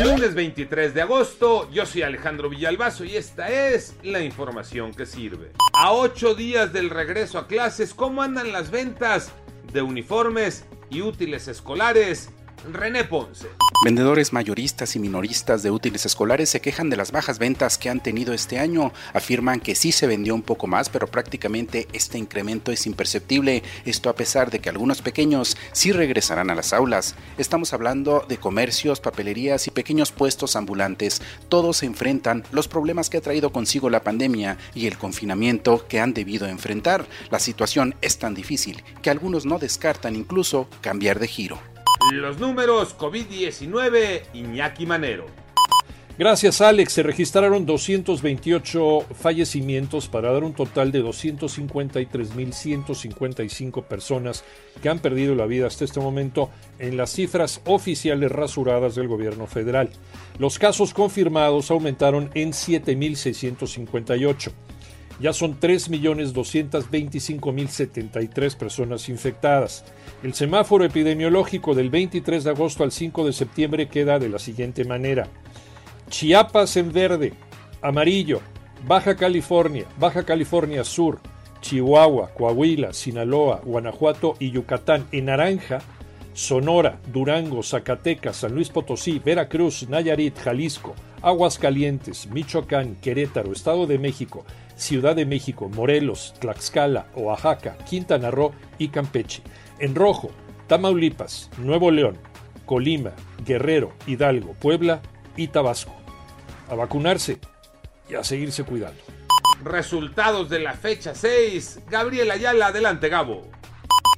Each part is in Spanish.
Lunes 23 de agosto, yo soy Alejandro Villalbazo y esta es la información que sirve. A ocho días del regreso a clases, ¿cómo andan las ventas de uniformes y útiles escolares? René Ponce. Vendedores mayoristas y minoristas de útiles escolares se quejan de las bajas ventas que han tenido este año. Afirman que sí se vendió un poco más, pero prácticamente este incremento es imperceptible. Esto a pesar de que algunos pequeños sí regresarán a las aulas. Estamos hablando de comercios, papelerías y pequeños puestos ambulantes. Todos se enfrentan los problemas que ha traído consigo la pandemia y el confinamiento que han debido enfrentar. La situación es tan difícil que algunos no descartan incluso cambiar de giro. Los números COVID-19, Iñaki Manero. Gracias Alex, se registraron 228 fallecimientos para dar un total de 253.155 personas que han perdido la vida hasta este momento en las cifras oficiales rasuradas del gobierno federal. Los casos confirmados aumentaron en 7.658. Ya son 3.225.073 personas infectadas. El semáforo epidemiológico del 23 de agosto al 5 de septiembre queda de la siguiente manera. Chiapas en verde, amarillo, Baja California, Baja California Sur, Chihuahua, Coahuila, Sinaloa, Guanajuato y Yucatán en naranja, Sonora, Durango, Zacatecas, San Luis Potosí, Veracruz, Nayarit, Jalisco, Aguascalientes, Michoacán, Querétaro, Estado de México, Ciudad de México, Morelos, Tlaxcala, Oaxaca, Quintana Roo y Campeche. En rojo, Tamaulipas, Nuevo León, Colima, Guerrero, Hidalgo, Puebla y Tabasco. A vacunarse y a seguirse cuidando. Resultados de la fecha 6. Gabriel Ayala, adelante Gabo.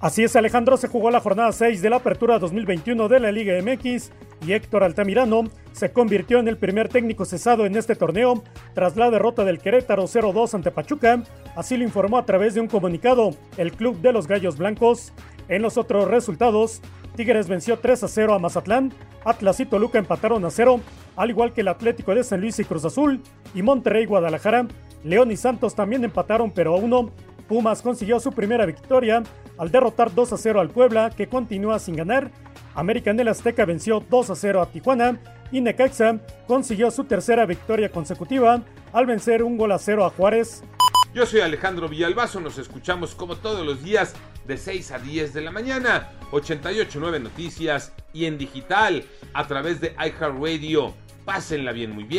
Así es, Alejandro, se jugó la jornada 6 de la Apertura 2021 de la Liga MX y Héctor Altamirano se convirtió en el primer técnico cesado en este torneo tras la derrota del Querétaro 0-2 ante Pachuca. Así lo informó a través de un comunicado el club de los Gallos Blancos. En los otros resultados, Tigres venció 3-0 a Mazatlán, Atlas y Toluca empataron a 0, al igual que el Atlético de San Luis y Cruz Azul, y Monterrey Guadalajara. León y Santos también empataron pero a 1. Pumas consiguió su primera victoria al derrotar 2 0 al Puebla, que continúa sin ganar. América en el Azteca venció 2 0 a Tijuana y Necaxa consiguió su tercera victoria consecutiva al vencer un gol a 0 a Juárez. Yo soy Alejandro Villalbazo, nos escuchamos como todos los días de 6 a 10 de la mañana, 889 Noticias y en digital a través de iHeartRadio. Pásenla bien, muy bien.